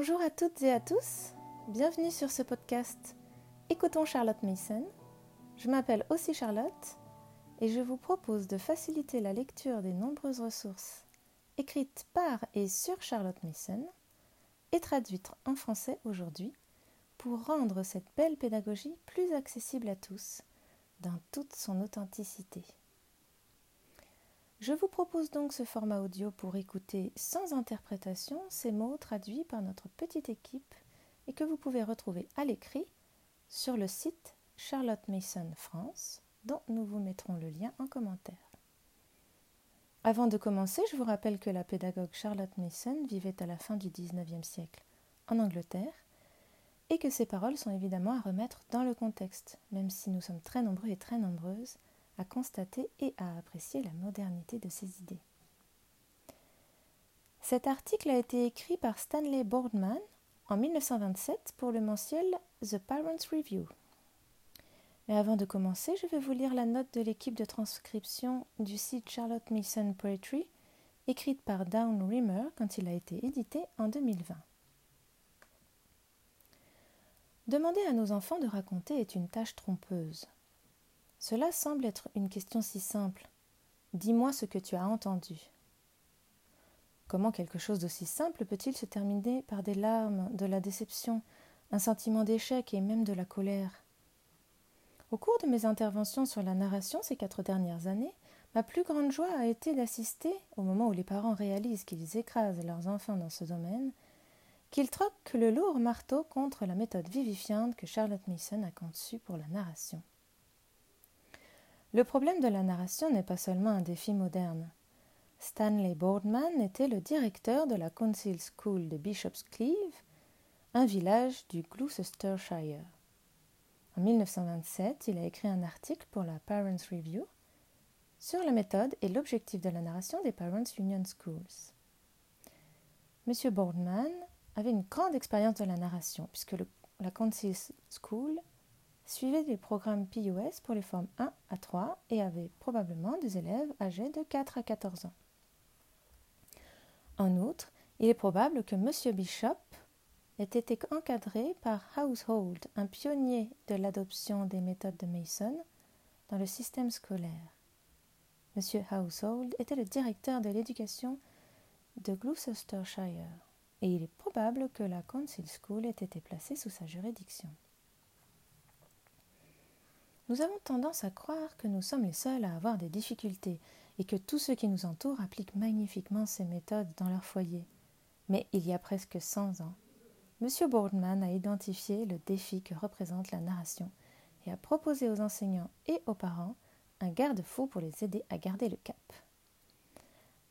Bonjour à toutes et à tous, bienvenue sur ce podcast Écoutons Charlotte Mason. Je m'appelle aussi Charlotte et je vous propose de faciliter la lecture des nombreuses ressources écrites par et sur Charlotte Mason et traduites en français aujourd'hui pour rendre cette belle pédagogie plus accessible à tous dans toute son authenticité. Je vous propose donc ce format audio pour écouter sans interprétation ces mots traduits par notre petite équipe et que vous pouvez retrouver à l'écrit sur le site Charlotte Mason France, dont nous vous mettrons le lien en commentaire. Avant de commencer, je vous rappelle que la pédagogue Charlotte Mason vivait à la fin du XIXe siècle en Angleterre et que ses paroles sont évidemment à remettre dans le contexte, même si nous sommes très nombreux et très nombreuses à constater et à apprécier la modernité de ses idées. Cet article a été écrit par Stanley Boardman en 1927 pour le mensuel The Parents Review. Mais avant de commencer, je vais vous lire la note de l'équipe de transcription du site Charlotte Mason Poetry, écrite par Down Rimmer quand il a été édité en 2020. Demander à nos enfants de raconter est une tâche trompeuse. Cela semble être une question si simple. Dis-moi ce que tu as entendu. Comment quelque chose d'aussi simple peut-il se terminer par des larmes, de la déception, un sentiment d'échec et même de la colère? Au cours de mes interventions sur la narration ces quatre dernières années, ma plus grande joie a été d'assister, au moment où les parents réalisent qu'ils écrasent leurs enfants dans ce domaine, qu'ils troquent le lourd marteau contre la méthode vivifiante que Charlotte Mason a conçue pour la narration. Le problème de la narration n'est pas seulement un défi moderne. Stanley Boardman était le directeur de la Council School de Bishop's Cleeve, un village du Gloucestershire. En 1927, il a écrit un article pour la Parents Review sur la méthode et l'objectif de la narration des Parents Union Schools. M. Boardman avait une grande expérience de la narration, puisque la Council School suivait des programmes PUS pour les formes 1 à 3 et avait probablement des élèves âgés de 4 à 14 ans. En outre, il est probable que M. Bishop ait été encadré par Household, un pionnier de l'adoption des méthodes de Mason dans le système scolaire. M. Household était le directeur de l'éducation de Gloucestershire, et il est probable que la Council School ait été placée sous sa juridiction. Nous avons tendance à croire que nous sommes les seuls à avoir des difficultés et que tous ceux qui nous entourent appliquent magnifiquement ces méthodes dans leur foyer. Mais il y a presque cent ans, M. Boardman a identifié le défi que représente la narration et a proposé aux enseignants et aux parents un garde-fou pour les aider à garder le cap.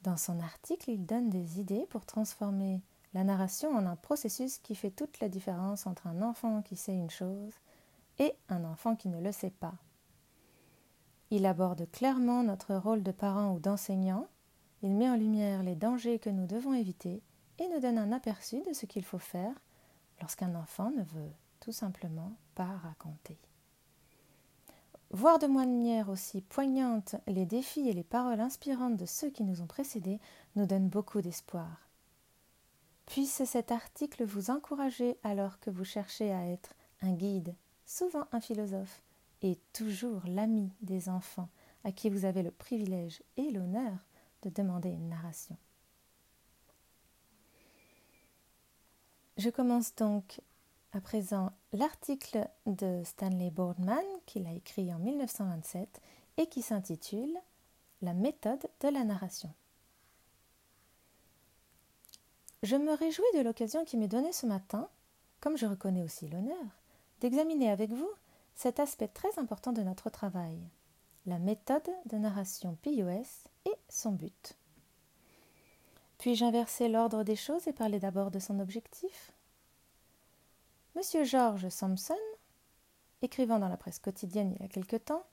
Dans son article, il donne des idées pour transformer la narration en un processus qui fait toute la différence entre un enfant qui sait une chose et un enfant qui ne le sait pas. Il aborde clairement notre rôle de parent ou d'enseignant, il met en lumière les dangers que nous devons éviter et nous donne un aperçu de ce qu'il faut faire lorsqu'un enfant ne veut tout simplement pas raconter. Voir de manière aussi poignante les défis et les paroles inspirantes de ceux qui nous ont précédés nous donne beaucoup d'espoir. Puisse cet article vous encourager alors que vous cherchez à être un guide souvent un philosophe, et toujours l'ami des enfants à qui vous avez le privilège et l'honneur de demander une narration. Je commence donc à présent l'article de Stanley Boardman qu'il a écrit en 1927 et qui s'intitule La méthode de la narration. Je me réjouis de l'occasion qui m'est donnée ce matin, comme je reconnais aussi l'honneur, d'examiner avec vous cet aspect très important de notre travail, la méthode de narration PUS et son but. Puis-je inverser l'ordre des choses et parler d'abord de son objectif? Monsieur George Sampson, écrivant dans la presse quotidienne il y a quelque temps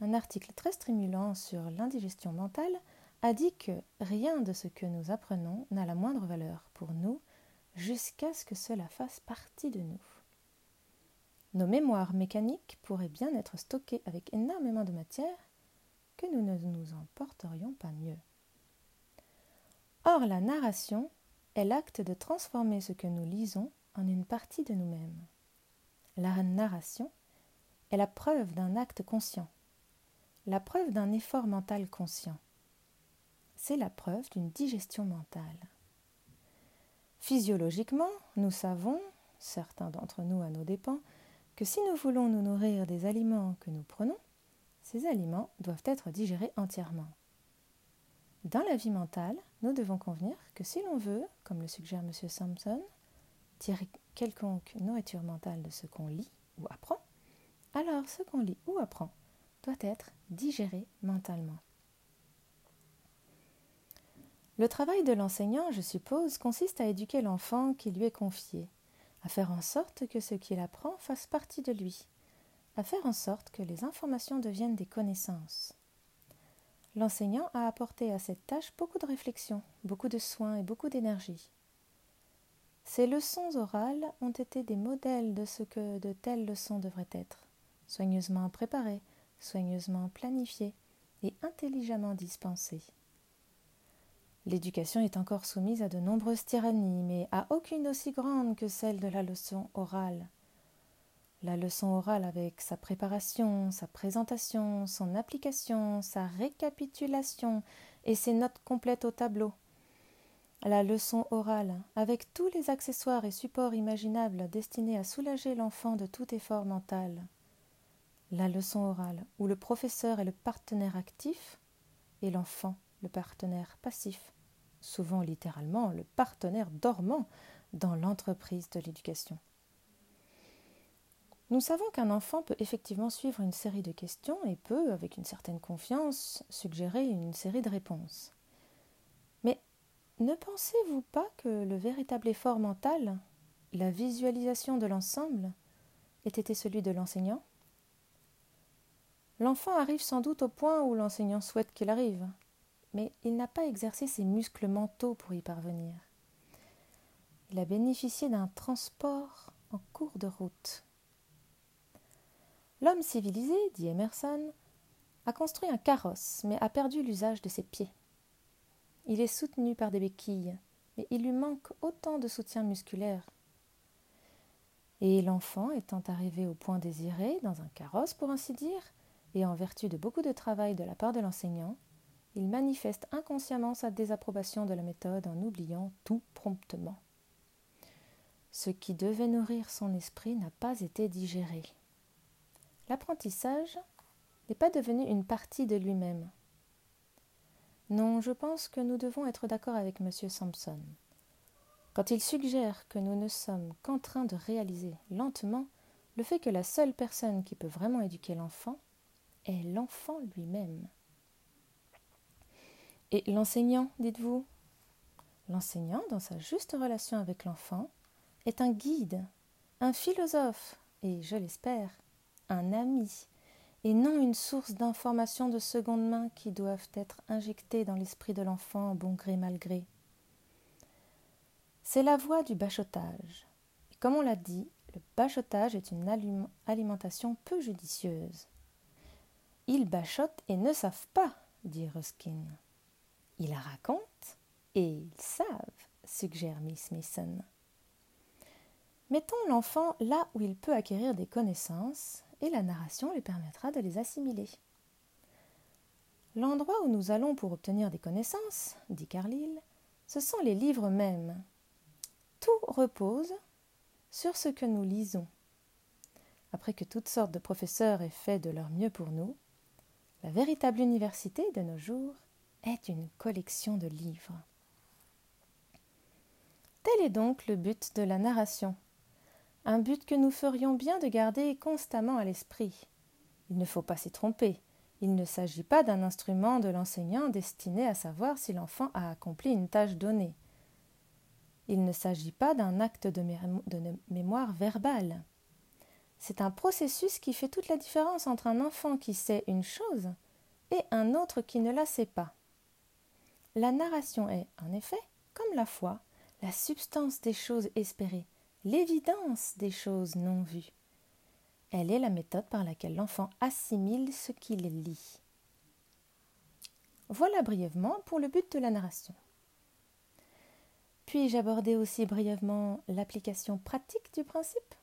un article très stimulant sur l'indigestion mentale, a dit que rien de ce que nous apprenons n'a la moindre valeur pour nous jusqu'à ce que cela fasse partie de nous. Nos mémoires mécaniques pourraient bien être stockées avec énormément de matière que nous ne nous en porterions pas mieux. Or, la narration est l'acte de transformer ce que nous lisons en une partie de nous-mêmes. La narration est la preuve d'un acte conscient, la preuve d'un effort mental conscient. C'est la preuve d'une digestion mentale. Physiologiquement, nous savons, certains d'entre nous à nos dépens, que si nous voulons nous nourrir des aliments que nous prenons, ces aliments doivent être digérés entièrement. Dans la vie mentale, nous devons convenir que si l'on veut, comme le suggère M. Sampson, tirer quelconque nourriture mentale de ce qu'on lit ou apprend, alors ce qu'on lit ou apprend doit être digéré mentalement. Le travail de l'enseignant, je suppose, consiste à éduquer l'enfant qui lui est confié, à faire en sorte que ce qu'il apprend fasse partie de lui, à faire en sorte que les informations deviennent des connaissances. L'enseignant a apporté à cette tâche beaucoup de réflexion, beaucoup de soins et beaucoup d'énergie. Ces leçons orales ont été des modèles de ce que de telles leçons devraient être, soigneusement préparées, soigneusement planifiées et intelligemment dispensées. L'éducation est encore soumise à de nombreuses tyrannies, mais à aucune aussi grande que celle de la leçon orale. La leçon orale avec sa préparation, sa présentation, son application, sa récapitulation et ses notes complètes au tableau. La leçon orale avec tous les accessoires et supports imaginables destinés à soulager l'enfant de tout effort mental. La leçon orale où le professeur est le partenaire actif et l'enfant le partenaire passif souvent littéralement le partenaire dormant dans l'entreprise de l'éducation. Nous savons qu'un enfant peut effectivement suivre une série de questions et peut, avec une certaine confiance, suggérer une série de réponses. Mais ne pensez-vous pas que le véritable effort mental, la visualisation de l'ensemble, ait été celui de l'enseignant? L'enfant arrive sans doute au point où l'enseignant souhaite qu'il arrive, mais il n'a pas exercé ses muscles mentaux pour y parvenir. Il a bénéficié d'un transport en cours de route. L'homme civilisé, dit Emerson, a construit un carrosse, mais a perdu l'usage de ses pieds. Il est soutenu par des béquilles, mais il lui manque autant de soutien musculaire. Et l'enfant étant arrivé au point désiré, dans un carrosse pour ainsi dire, et en vertu de beaucoup de travail de la part de l'enseignant, il manifeste inconsciemment sa désapprobation de la méthode en oubliant tout promptement. Ce qui devait nourrir son esprit n'a pas été digéré. L'apprentissage n'est pas devenu une partie de lui-même. Non, je pense que nous devons être d'accord avec M. Sampson. Quand il suggère que nous ne sommes qu'en train de réaliser lentement le fait que la seule personne qui peut vraiment éduquer l'enfant est l'enfant lui-même. Et l'enseignant, dites-vous? L'enseignant, dans sa juste relation avec l'enfant, est un guide, un philosophe et, je l'espère, un ami, et non une source d'informations de seconde main qui doivent être injectées dans l'esprit de l'enfant bon gré mal gré. C'est la voie du bachotage. Et comme on l'a dit, le bachotage est une alimentation peu judicieuse. Ils bachotent et ne savent pas, dit Ruskin. Ils racontent et ils savent, suggère Miss Mason. Mettons l'enfant là où il peut acquérir des connaissances et la narration lui permettra de les assimiler. L'endroit où nous allons pour obtenir des connaissances, dit Carlyle, ce sont les livres mêmes. Tout repose sur ce que nous lisons. Après que toutes sortes de professeurs aient fait de leur mieux pour nous, la véritable université de nos jours est une collection de livres. Tel est donc le but de la narration, un but que nous ferions bien de garder constamment à l'esprit. Il ne faut pas s'y tromper, il ne s'agit pas d'un instrument de l'enseignant destiné à savoir si l'enfant a accompli une tâche donnée. Il ne s'agit pas d'un acte de, mémoire verbale. C'est un processus qui fait toute la différence entre un enfant qui sait une chose et un autre qui ne la sait pas. La narration est, en effet, comme la foi, la substance des choses espérées, l'évidence des choses non vues. Elle est la méthode par laquelle l'enfant assimile ce qu'il lit. Voilà brièvement pour le but de la narration. Puis-je aborder aussi brièvement l'application pratique du principe?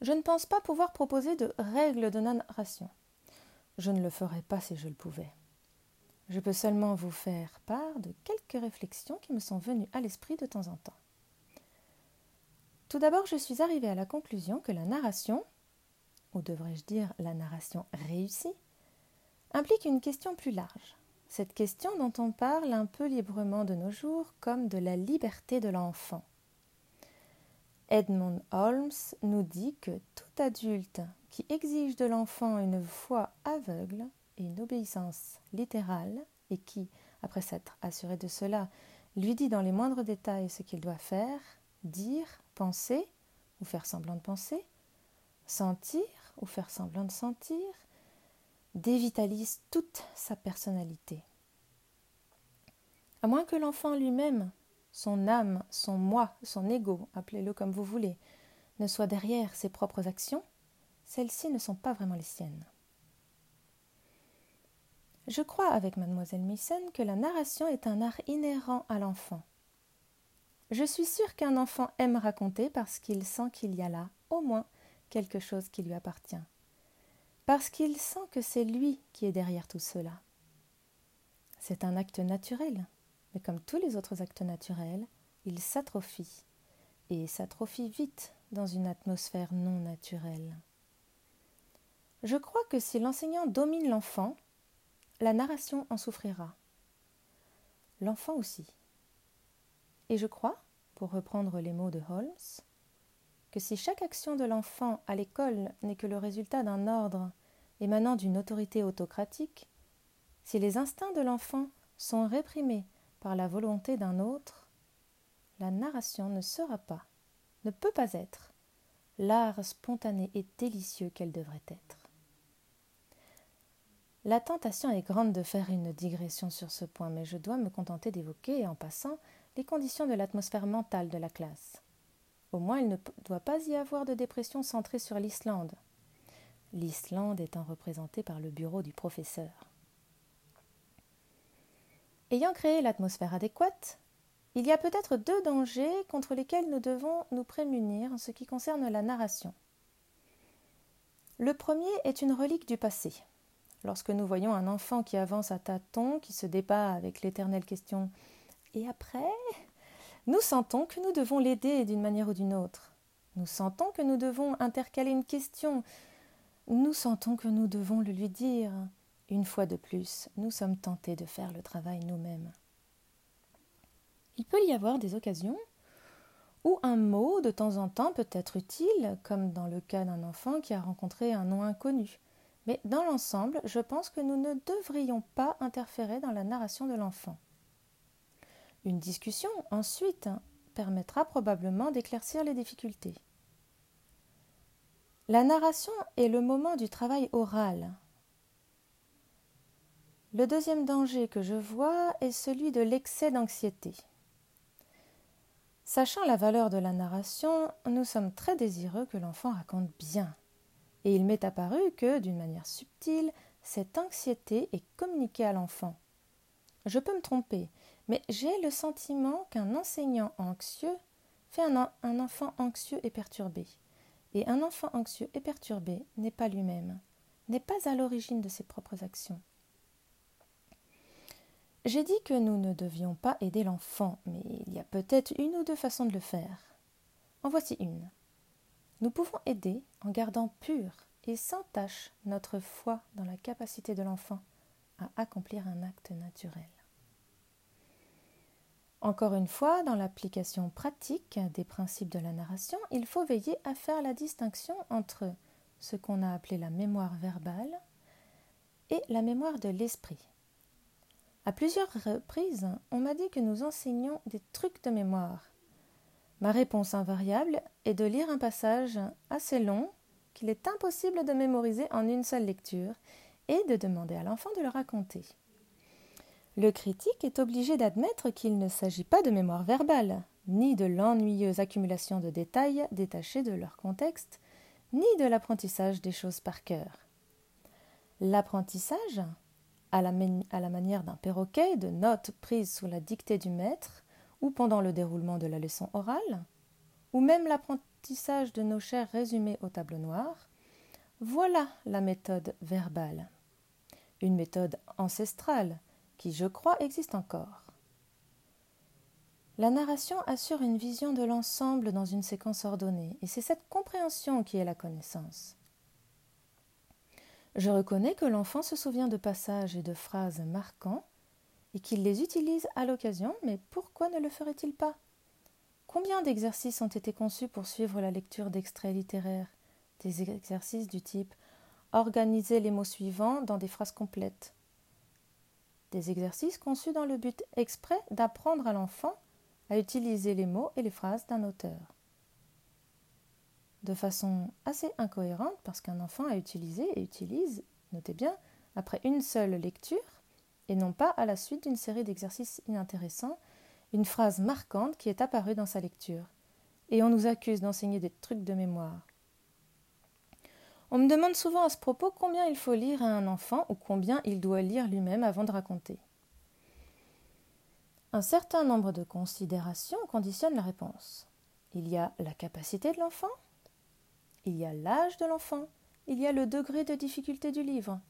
Je ne pense pas pouvoir proposer de règles de narration. Je ne le ferais pas si je le pouvais. Je peux seulement vous faire part de quelques réflexions qui me sont venues à l'esprit de temps en temps. Tout d'abord, je suis arrivée à la conclusion que la narration, ou devrais-je dire la narration réussie, implique une question plus large. Cette question dont on parle un peu librement de nos jours comme de la liberté de l'enfant. Edmund Holmes nous dit que tout adulte qui exige de l'enfant une foi aveugle et une obéissance littérale, et qui, après s'être assuré de cela, lui dit dans les moindres détails ce qu'il doit faire, dire, penser ou faire semblant de penser, sentir ou faire semblant de sentir, dévitalise toute sa personnalité. À moins que l'enfant lui-même, son âme, son moi, son ego, appelez-le comme vous voulez, ne soit derrière ses propres actions, celles-ci ne sont pas vraiment les siennes. Je crois avec mademoiselle Mason que la narration est un art inhérent à l'enfant. Je suis sûre qu'un enfant aime raconter parce qu'il sent qu'il y a là, au moins, quelque chose qui lui appartient parce qu'il sent que c'est lui qui est derrière tout cela. C'est un acte naturel, mais comme tous les autres actes naturels, il s'atrophie, et s'atrophie vite dans une atmosphère non naturelle. Je crois que si l'enseignant domine l'enfant, la narration en souffrira. L'enfant aussi. Et je crois, pour reprendre les mots de Holmes, que si chaque action de l'enfant à l'école n'est que le résultat d'un ordre émanant d'une autorité autocratique, si les instincts de l'enfant sont réprimés par la volonté d'un autre, la narration ne sera pas, ne peut pas être, l'art spontané et délicieux qu'elle devrait être. La tentation est grande de faire une digression sur ce point, mais je dois me contenter d'évoquer, en passant, les conditions de l'atmosphère mentale de la classe. Au moins, il ne doit pas y avoir de dépression centrée sur l'Islande, l'Islande étant représentée par le bureau du professeur. Ayant créé l'atmosphère adéquate, il y a peut-être deux dangers contre lesquels nous devons nous prémunir en ce qui concerne la narration. Le premier est une relique du passé. Lorsque nous voyons un enfant qui avance à tâtons, qui se débat avec l'éternelle question Et après nous sentons que nous devons l'aider d'une manière ou d'une autre. Nous sentons que nous devons intercaler une question, nous sentons que nous devons le lui dire. Une fois de plus, nous sommes tentés de faire le travail nous-mêmes. Il peut y avoir des occasions où un mot de temps en temps peut être utile, comme dans le cas d'un enfant qui a rencontré un nom inconnu. Mais dans l'ensemble, je pense que nous ne devrions pas interférer dans la narration de l'enfant. Une discussion, ensuite, permettra probablement d'éclaircir les difficultés. La narration est le moment du travail oral. Le deuxième danger que je vois est celui de l'excès d'anxiété. Sachant la valeur de la narration, nous sommes très désireux que l'enfant raconte bien. Et il m'est apparu que, d'une manière subtile, cette anxiété est communiquée à l'enfant. Je peux me tromper, mais j'ai le sentiment qu'un enseignant anxieux fait un, un enfant anxieux et perturbé. Et un enfant anxieux et perturbé n'est pas lui-même, n'est pas à l'origine de ses propres actions. J'ai dit que nous ne devions pas aider l'enfant, mais il y a peut-être une ou deux façons de le faire. En voici une. Nous pouvons aider en gardant pure et sans tache notre foi dans la capacité de l'enfant à accomplir un acte naturel. Encore une fois, dans l'application pratique des principes de la narration, il faut veiller à faire la distinction entre ce qu'on a appelé la mémoire verbale et la mémoire de l'esprit. À plusieurs reprises, on m'a dit que nous enseignions des trucs de mémoire. Ma réponse invariable est de lire un passage assez long qu'il est impossible de mémoriser en une seule lecture et de demander à l'enfant de le raconter. Le critique est obligé d'admettre qu'il ne s'agit pas de mémoire verbale, ni de l'ennuyeuse accumulation de détails détachés de leur contexte, ni de l'apprentissage des choses par cœur. L'apprentissage, à la, manière d'un perroquet, de notes prises sous la dictée du maître, ou pendant le déroulement de la leçon orale, ou même l'apprentissage de nos chers résumés au tableau noir, voilà la méthode verbale. Une méthode ancestrale qui, je crois, existe encore. La narration assure une vision de l'ensemble dans une séquence ordonnée, et c'est cette compréhension qui est la connaissance. Je reconnais que l'enfant se souvient de passages et de phrases marquants et qu'il les utilise à l'occasion, mais pourquoi ne le ferait-il pas? Combien d'exercices ont été conçus pour suivre la lecture d'extraits littéraires? Des exercices du type organiser les mots suivants dans des phrases complètes. Des exercices conçus dans le but exprès d'apprendre à l'enfant à utiliser les mots et les phrases d'un auteur. De façon assez incohérente, parce qu'un enfant a utilisé et utilise, notez bien, après une seule lecture, et non pas à la suite d'une série d'exercices inintéressants, une phrase marquante qui est apparue dans sa lecture. Et on nous accuse d'enseigner des trucs de mémoire. On me demande souvent à ce propos combien il faut lire à un enfant ou combien il doit lire lui-même avant de raconter. Un certain nombre de considérations conditionnent la réponse. Il y a la capacité de l'enfant, il y a l'âge de l'enfant, il y a le degré de difficulté du livre.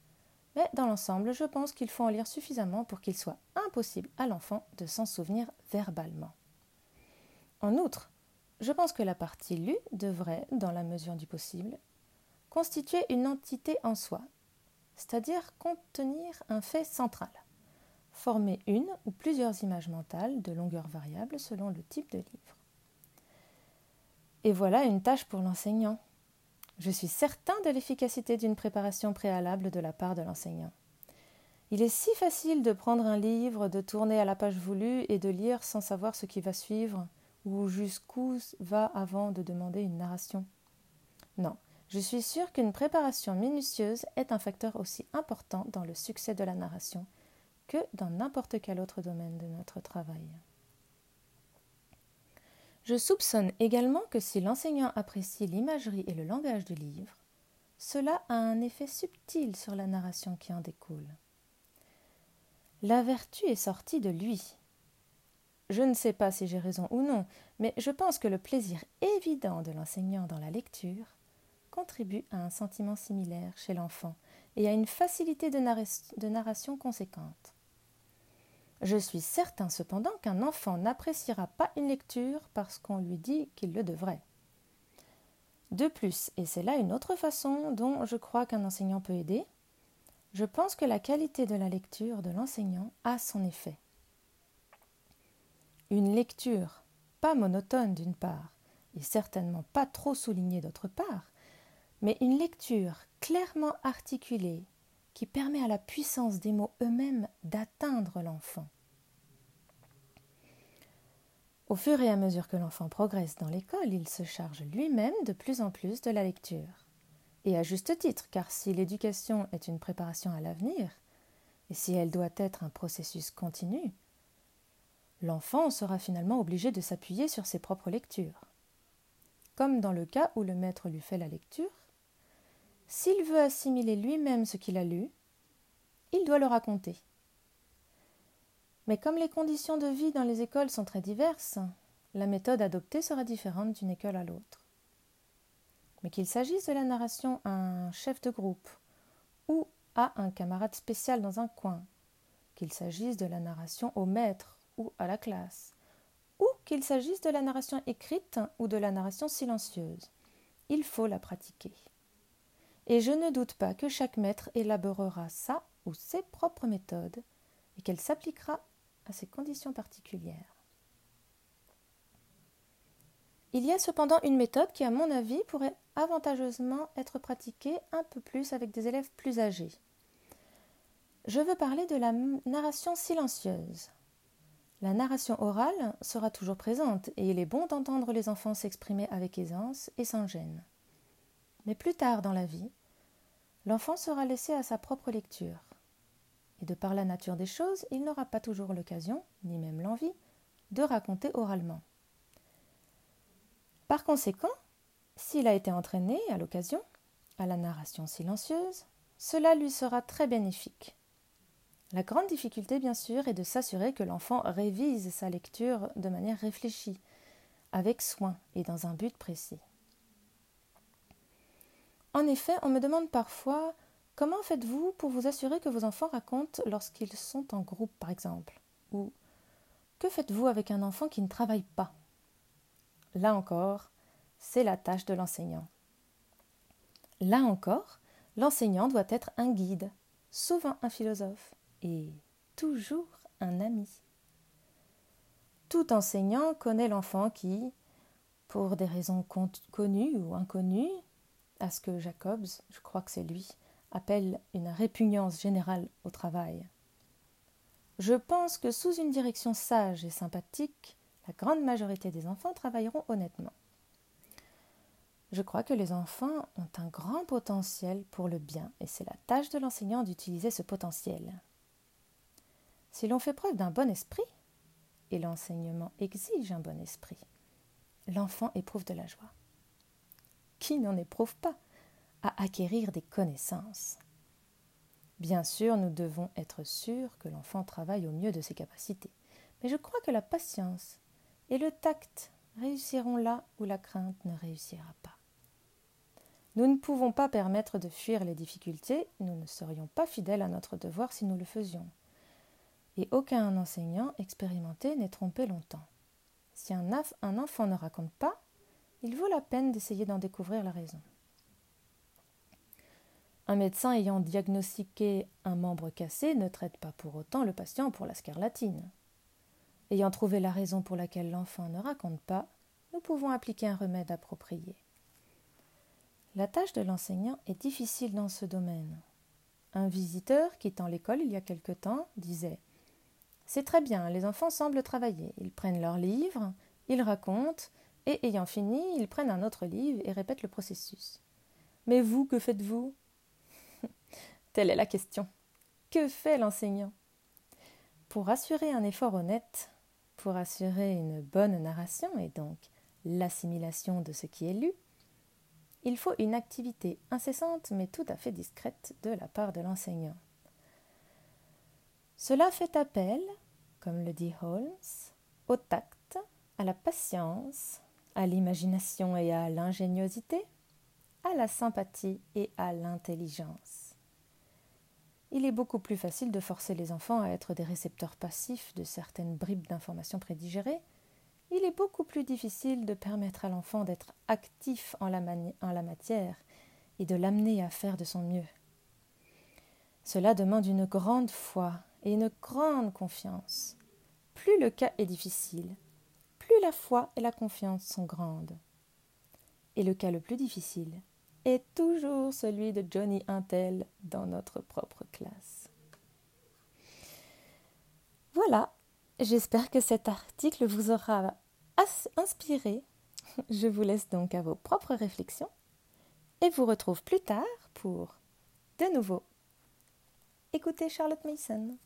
Mais dans l'ensemble, je pense qu'il faut en lire suffisamment pour qu'il soit impossible à l'enfant de s'en souvenir verbalement. En outre, je pense que la partie lue devrait, dans la mesure du possible, constituer une entité en soi, c'est-à-dire contenir un fait central former une ou plusieurs images mentales de longueur variable selon le type de livre. Et voilà une tâche pour l'enseignant. Je suis certain de l'efficacité d'une préparation préalable de la part de l'enseignant. Il est si facile de prendre un livre, de tourner à la page voulue et de lire sans savoir ce qui va suivre, ou jusqu'où va avant de demander une narration. Non, je suis sûre qu'une préparation minutieuse est un facteur aussi important dans le succès de la narration que dans n'importe quel autre domaine de notre travail. Je soupçonne également que si l'enseignant apprécie l'imagerie et le langage du livre, cela a un effet subtil sur la narration qui en découle. La vertu est sortie de lui. Je ne sais pas si j'ai raison ou non, mais je pense que le plaisir évident de l'enseignant dans la lecture contribue à un sentiment similaire chez l'enfant et à une facilité de, narration conséquente. Je suis certain cependant qu'un enfant n'appréciera pas une lecture parce qu'on lui dit qu'il le devrait. De plus, et c'est là une autre façon dont je crois qu'un enseignant peut aider, je pense que la qualité de la lecture de l'enseignant a son effet. Une lecture pas monotone d'une part, et certainement pas trop soulignée d'autre part, mais une lecture clairement articulée, qui permet à la puissance des mots eux-mêmes d'atteindre l'enfant. Au fur et à mesure que l'enfant progresse dans l'école, il se charge lui-même de plus en plus de la lecture. Et à juste titre, car si l'éducation est une préparation à l'avenir, et si elle doit être un processus continu, l'enfant sera finalement obligé de s'appuyer sur ses propres lectures. Comme dans le cas où le maître lui fait la lecture, s'il veut assimiler lui-même ce qu'il a lu, il doit le raconter. Mais comme les conditions de vie dans les écoles sont très diverses, la méthode adoptée sera différente d'une école à l'autre. Mais qu'il s'agisse de la narration à un chef de groupe ou à un camarade spécial dans un coin, qu'il s'agisse de la narration au maître ou à la classe, ou qu'il s'agisse de la narration écrite ou de la narration silencieuse, il faut la pratiquer et je ne doute pas que chaque maître élaborera sa ou ses propres méthodes et qu'elle s'appliquera à ses conditions particulières. Il y a cependant une méthode qui, à mon avis, pourrait avantageusement être pratiquée un peu plus avec des élèves plus âgés. Je veux parler de la narration silencieuse. La narration orale sera toujours présente et il est bon d'entendre les enfants s'exprimer avec aisance et sans gêne. Mais plus tard dans la vie, l'enfant sera laissé à sa propre lecture. Et de par la nature des choses, il n'aura pas toujours l'occasion, ni même l'envie, de raconter oralement. Par conséquent, s'il a été entraîné à l'occasion à la narration silencieuse, cela lui sera très bénéfique. La grande difficulté, bien sûr, est de s'assurer que l'enfant révise sa lecture de manière réfléchie, avec soin et dans un but précis. En effet, on me demande parfois comment faites-vous pour vous assurer que vos enfants racontent lorsqu'ils sont en groupe, par exemple? Ou que faites-vous avec un enfant qui ne travaille pas? Là encore, c'est la tâche de l'enseignant. Là encore, l'enseignant doit être un guide, souvent un philosophe et toujours un ami. Tout enseignant connaît l'enfant qui, pour des raisons connues ou inconnues, à ce que Jacobs, je crois que c'est lui, appelle une répugnance générale au travail. Je pense que sous une direction sage et sympathique, la grande majorité des enfants travailleront honnêtement. Je crois que les enfants ont un grand potentiel pour le bien et c'est la tâche de l'enseignant d'utiliser ce potentiel. Si l'on fait preuve d'un bon esprit, et l'enseignement exige un bon esprit, l'enfant éprouve de la joie. Qui n'en éprouve pas à acquérir des connaissances Bien sûr, nous devons être sûrs que l'enfant travaille au mieux de ses capacités, mais je crois que la patience et le tact réussiront là où la crainte ne réussira pas. Nous ne pouvons pas permettre de fuir les difficultés, nous ne serions pas fidèles à notre devoir si nous le faisions. Et aucun enseignant expérimenté n'est trompé longtemps. Si un, enfant ne raconte pas, il vaut la peine d'essayer d'en découvrir la raison. Un médecin ayant diagnostiqué un membre cassé ne traite pas pour autant le patient pour la scarlatine. Ayant trouvé la raison pour laquelle l'enfant ne raconte pas, nous pouvons appliquer un remède approprié. La tâche de l'enseignant est difficile dans ce domaine. Un visiteur quittant l'école il y a quelque temps disait C'est très bien, les enfants semblent travailler. Ils prennent leur livre, ils racontent, et ayant fini, ils prennent un autre livre et répètent le processus. Mais vous, que faites-vous? Telle est la question. Que fait l'enseignant? Pour assurer un effort honnête, pour assurer une bonne narration et donc l'assimilation de ce qui est lu, il faut une activité incessante mais tout à fait discrète de la part de l'enseignant. Cela fait appel, comme le dit Holmes, au tact, à la patience, à l'imagination et à l'ingéniosité, à la sympathie et à l'intelligence. Il est beaucoup plus facile de forcer les enfants à être des récepteurs passifs de certaines bribes d'informations prédigérées il est beaucoup plus difficile de permettre à l'enfant d'être actif en la, matière et de l'amener à faire de son mieux. Cela demande une grande foi et une grande confiance. Plus le cas est difficile, la foi et la confiance sont grandes. Et le cas le plus difficile est toujours celui de Johnny Intel dans notre propre classe. Voilà, J'espère que cet article vous aura inspiré. Je vous laisse donc à vos propres réflexions et vous retrouve plus tard pour de nouveau écouter Charlotte Mason.